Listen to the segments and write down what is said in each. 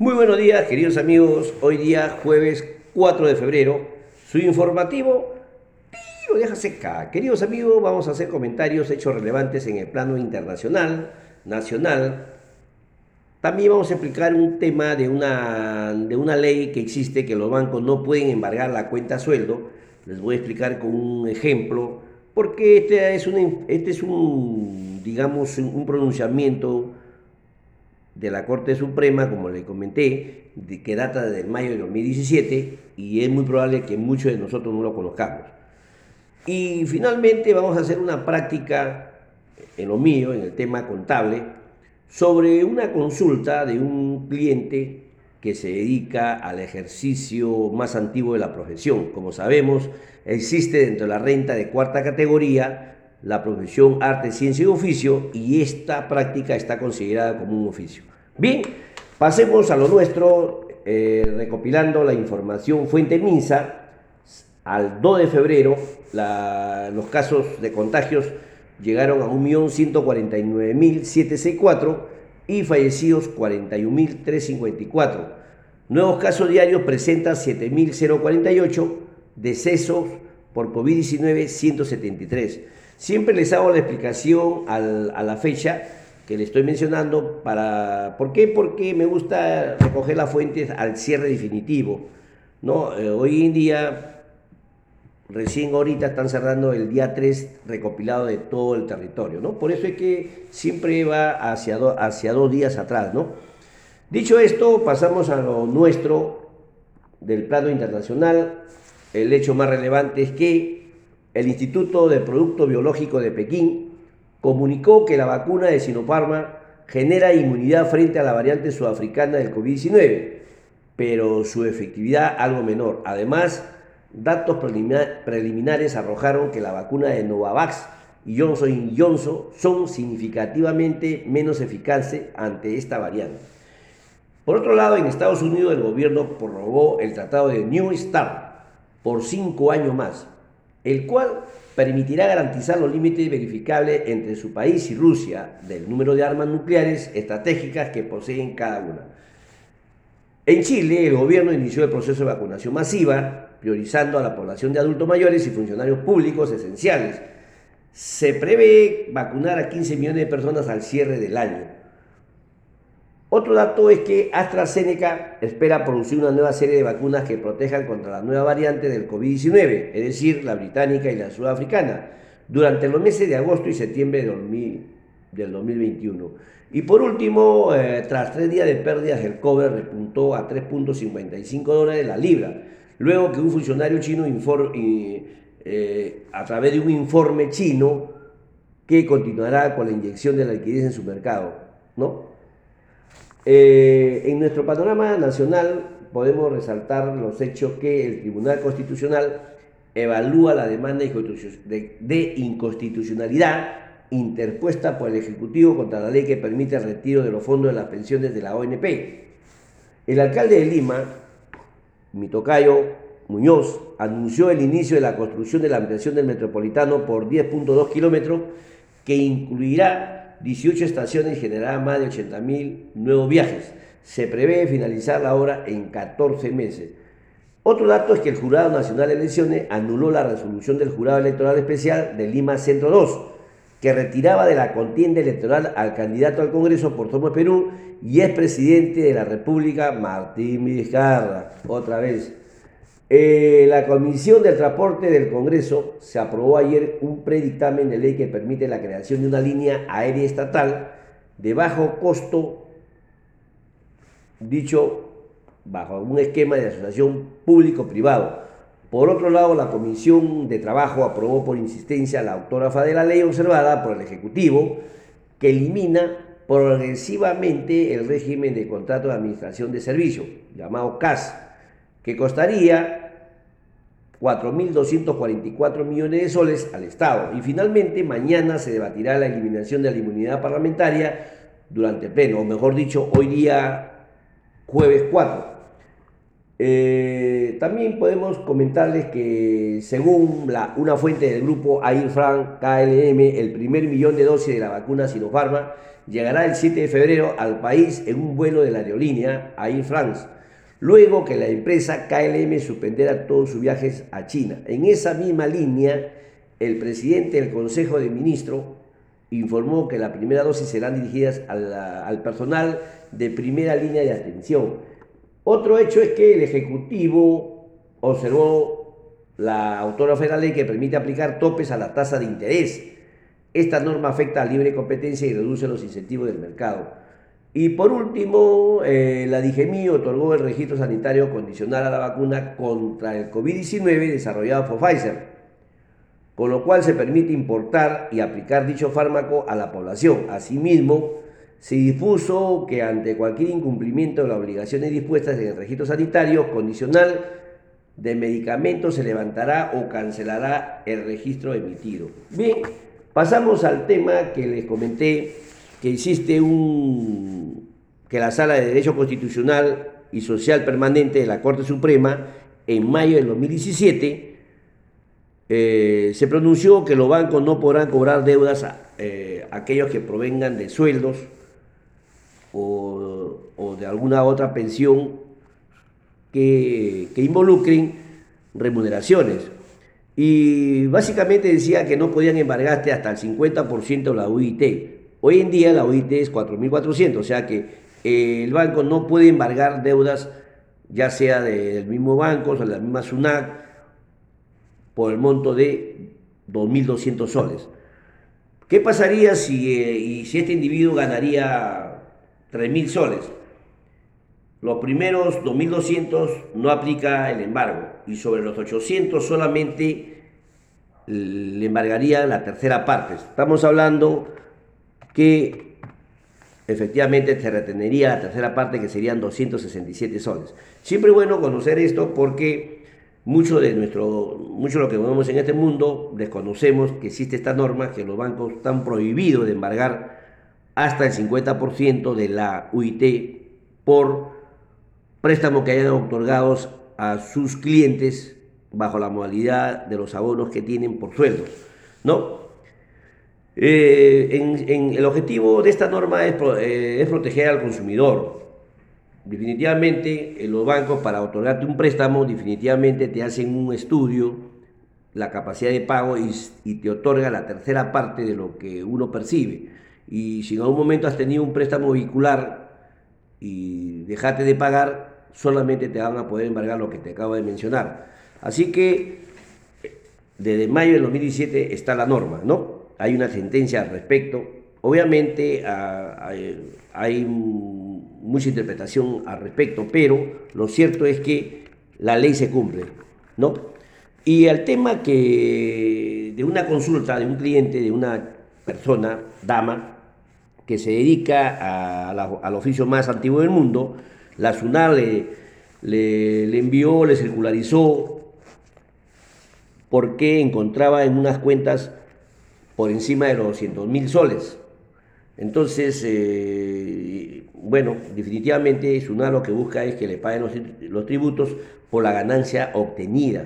Muy buenos días, queridos amigos. Hoy día, jueves 4 de febrero, su informativo lo deja seca. Queridos amigos, vamos a hacer comentarios, hechos relevantes en el plano internacional, nacional. También vamos a explicar un tema de una, de una ley que existe que los bancos no pueden embargar la cuenta sueldo. Les voy a explicar con un ejemplo, porque este es un, este es un digamos, un pronunciamiento de la Corte Suprema, como le comenté, que data desde mayo de 2017 y es muy probable que muchos de nosotros no lo conozcamos. Y finalmente vamos a hacer una práctica en lo mío, en el tema contable, sobre una consulta de un cliente que se dedica al ejercicio más antiguo de la profesión. Como sabemos, existe dentro de la renta de cuarta categoría la profesión arte, ciencia y oficio y esta práctica está considerada como un oficio. Bien, pasemos a lo nuestro, eh, recopilando la información fuente MINSA. Al 2 de febrero, los casos de contagios llegaron a 1.149.764 y fallecidos 41.354. Nuevos casos diarios presentan 7.048, decesos por COVID-19 173. Siempre les hago la explicación a la fecha que le estoy mencionando para... ¿Por qué? Porque me gusta recoger las fuentes al cierre definitivo. ¿no? Eh, hoy en día, recién ahorita están cerrando el día 3 recopilado de todo el territorio. ¿no? Por eso es que siempre va hacia, hacia dos días atrás. ¿no? Dicho esto, pasamos a lo nuestro del plano internacional. El hecho más relevante es que el Instituto de Producto Biológico de Pekín comunicó que la vacuna de Sinopharma genera inmunidad frente a la variante sudafricana del COVID-19, pero su efectividad algo menor. Además, datos preliminares arrojaron que la vacuna de Novavax y Johnson Johnson son significativamente menos eficaces ante esta variante. Por otro lado, en Estados Unidos el gobierno prorrogó el tratado de New START por cinco años más, el cual permitirá garantizar los límites verificables entre su país y Rusia del número de armas nucleares estratégicas que poseen cada una. En Chile, el gobierno inició el proceso de vacunación masiva, priorizando a la población de adultos mayores y funcionarios públicos esenciales. Se prevé vacunar a 15 millones de personas al cierre del año. Otro dato es que AstraZeneca espera producir una nueva serie de vacunas que protejan contra la nueva variante del COVID-19, es decir, la británica y la sudafricana, durante los meses de agosto y septiembre del 2021. Y por último, eh, tras tres días de pérdidas, el cobre repuntó a 3.55 dólares la libra, luego que un funcionario chino eh, a través de un informe chino que continuará con la inyección de la liquidez en su mercado, ¿no? Eh, en nuestro panorama nacional podemos resaltar los hechos que el Tribunal Constitucional evalúa la demanda de inconstitucionalidad interpuesta por el Ejecutivo contra la ley que permite el retiro de los fondos de las pensiones de la ONP. El alcalde de Lima, Mitocayo Muñoz, anunció el inicio de la construcción de la ampliación del metropolitano por 10.2 kilómetros que incluirá 18 estaciones y generará más de 80.000 nuevos viajes. Se prevé finalizar la obra en 14 meses. Otro dato es que el Jurado Nacional de Elecciones anuló la resolución del Jurado Electoral Especial de Lima Centro 2, que retiraba de la contienda electoral al candidato al Congreso por Somos Perú y es presidente de la República, Martín Vizcarra. Otra vez, eh, la Comisión del Transporte del Congreso se aprobó ayer un predictamen de ley que permite la creación de una línea aérea estatal de bajo costo, dicho bajo un esquema de asociación público-privado. Por otro lado, la Comisión de Trabajo aprobó por insistencia la autógrafa de la ley observada por el Ejecutivo que elimina progresivamente el régimen de contrato de administración de servicio, llamado CAS, que costaría 4.244 millones de soles al Estado. Y finalmente, mañana se debatirá la eliminación de la inmunidad parlamentaria durante el pleno, o mejor dicho, hoy día jueves 4. Eh, también podemos comentarles que según una fuente del grupo Air France KLM, el primer millón de dosis de la vacuna Sinopharma llegará el 7 de febrero al país en un vuelo de la aerolínea Air France, luego que la empresa KLM suspendiera todos sus viajes a China. En esa misma línea, el presidente del Consejo de Ministros informó que la primera dosis serán dirigidas al personal de primera línea de atención otro hecho es que el Ejecutivo observó la autógrafa de la ley que permite aplicar topes a la tasa de interés. Esta norma afecta a libre competencia y reduce los incentivos del mercado. Y por último, eh, la DIGEMI otorgó el registro sanitario condicional a la vacuna contra el COVID-19 desarrollado por Pfizer, con lo cual se permite importar y aplicar dicho fármaco a la población. Asimismo, se dispuso que ante cualquier incumplimiento de las obligaciones dispuestas en el registro sanitario condicional de medicamentos se levantará o cancelará el registro emitido. Bien, pasamos al tema que les comenté, que existe un que la Sala de Derecho Constitucional y Social Permanente de la Corte Suprema en mayo del 2017 eh, se pronunció que los bancos no podrán cobrar deudas a eh, aquellos que provengan de sueldos o, de alguna otra pensión que, involucren remuneraciones. Y básicamente decía que no podían embargarte hasta el 50% de la UIT. Hoy en día la UIT es 4.400, o sea que eh, el banco no puede embargar deudas, ya sea del mismo banco o de la misma SUNAC, por el monto de 2.200 soles. ¿Qué pasaría si, eh, si este individuo ganaría 3.000 soles. Los primeros 2.200 no aplica el embargo y sobre los 800 solamente le embargaría la tercera parte. Estamos hablando que efectivamente se retenería la tercera parte que serían 267 soles. Siempre bueno conocer esto porque mucho de nuestro, mucho de lo que vemos en este mundo desconocemos que existe esta norma que los bancos están prohibidos de embargar hasta el 50% de la UIT por préstamos que hayan otorgados a sus clientes bajo la modalidad de los abonos que tienen por sueldo. ¿no? Eh, en, el objetivo de esta norma es, eh, es proteger al consumidor. Definitivamente, los bancos para otorgarte un préstamo, definitivamente te hacen un estudio, la capacidad de pago y, y te otorga la tercera parte de lo que uno percibe y si en algún momento has tenido un préstamo vehicular y dejaste de pagar, solamente te van a poder embargar lo que te acabo de mencionar. Así que desde mayo del 2017 está la norma, ¿no? Hay una sentencia al respecto. Obviamente hay mucha interpretación al respecto, pero lo cierto es que la ley se cumple, ¿no? Y al tema que de una consulta de un cliente, de una persona, dama, que se dedica al oficio más antiguo del mundo, la SUNAR le, envió, le circularizó, porque encontraba en unas cuentas por encima de los 200 mil soles. Entonces, eh, bueno, definitivamente SUNAR lo que busca es que le paguen los, los, tributos por la ganancia obtenida,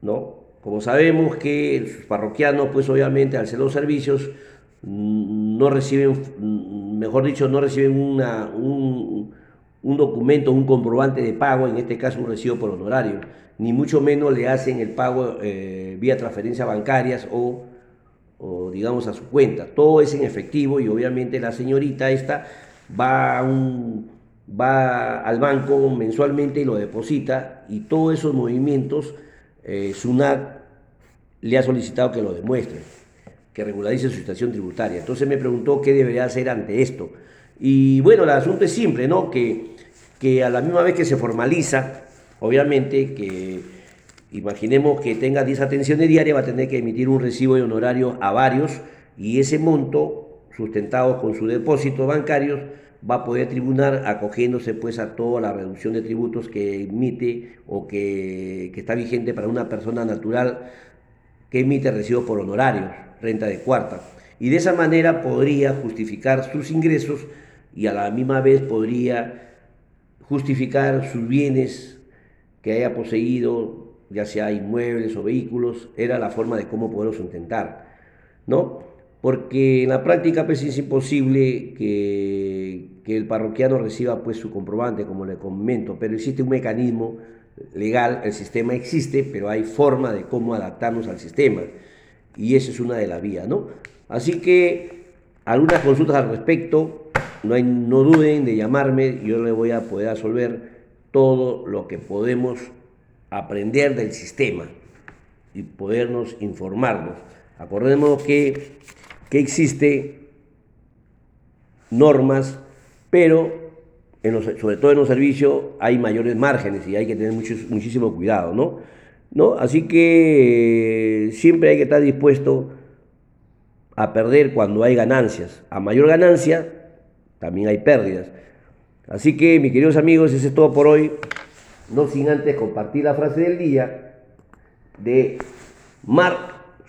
¿no? Como sabemos que sus parroquianos, pues obviamente al ser los servicios, no reciben, mejor dicho, no reciben una, un, documento, un comprobante de pago, en este caso un recibo por honorario, ni mucho menos le hacen el pago eh, vía transferencias bancarias o, o, digamos a su cuenta. Todo es en efectivo y obviamente la señorita esta va, un, va al banco mensualmente y lo deposita y todos esos movimientos eh, SUNAT le ha solicitado que lo demuestre que regularice su situación tributaria. Entonces me preguntó qué debería hacer ante esto. Y bueno, el asunto es simple, ¿no? Que, que a la misma vez que se formaliza, obviamente que imaginemos que tenga 10 atenciones diarias, va a tener que emitir un recibo de honorario a varios y ese monto, sustentado con sus depósitos bancarios, va a poder tribunar acogiéndose pues a toda la reducción de tributos que emite o que, que está vigente para una persona natural que emite recibos por honorarios renta de cuarta. Y de esa manera podría justificar sus ingresos y a la misma vez podría justificar sus bienes que haya poseído, ya sea inmuebles o vehículos, era la forma de cómo poderlos intentar, ¿no? Porque en la práctica pues es imposible que, que el parroquiano reciba pues su comprobante, como le comento, pero existe un mecanismo legal, el sistema existe, pero hay forma de cómo adaptarnos al sistema. Y esa es una de las vías, ¿no? Así que algunas consultas al respecto, no, hay, no duden de llamarme, yo le voy a poder resolver todo lo que podemos aprender del sistema y podernos informarnos. Acordémonos que, que existe normas, pero sobre todo en los servicios hay mayores márgenes y hay que tener muchísimo cuidado, ¿no? ¿no? Así que siempre hay que estar dispuesto a perder cuando hay ganancias. A mayor ganancia, también hay pérdidas. Así que, mis queridos amigos, eso es todo por hoy. No sin antes compartir la frase del día de Mark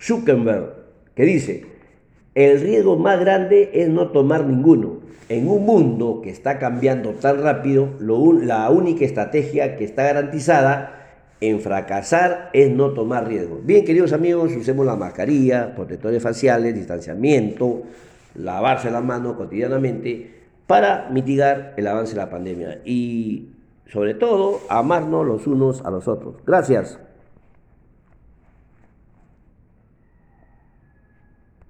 Zuckerberg, que dice, el riesgo más grande es no tomar ninguno. En un mundo que está cambiando tan rápido, la única estrategia que está garantizada en fracasar es no tomar riesgos. Bien, queridos amigos, usemos la mascarilla, protectores faciales, distanciamiento, lavarse las manos cotidianamente para mitigar el avance de la pandemia y sobre todo amarnos los unos a los otros. Gracias.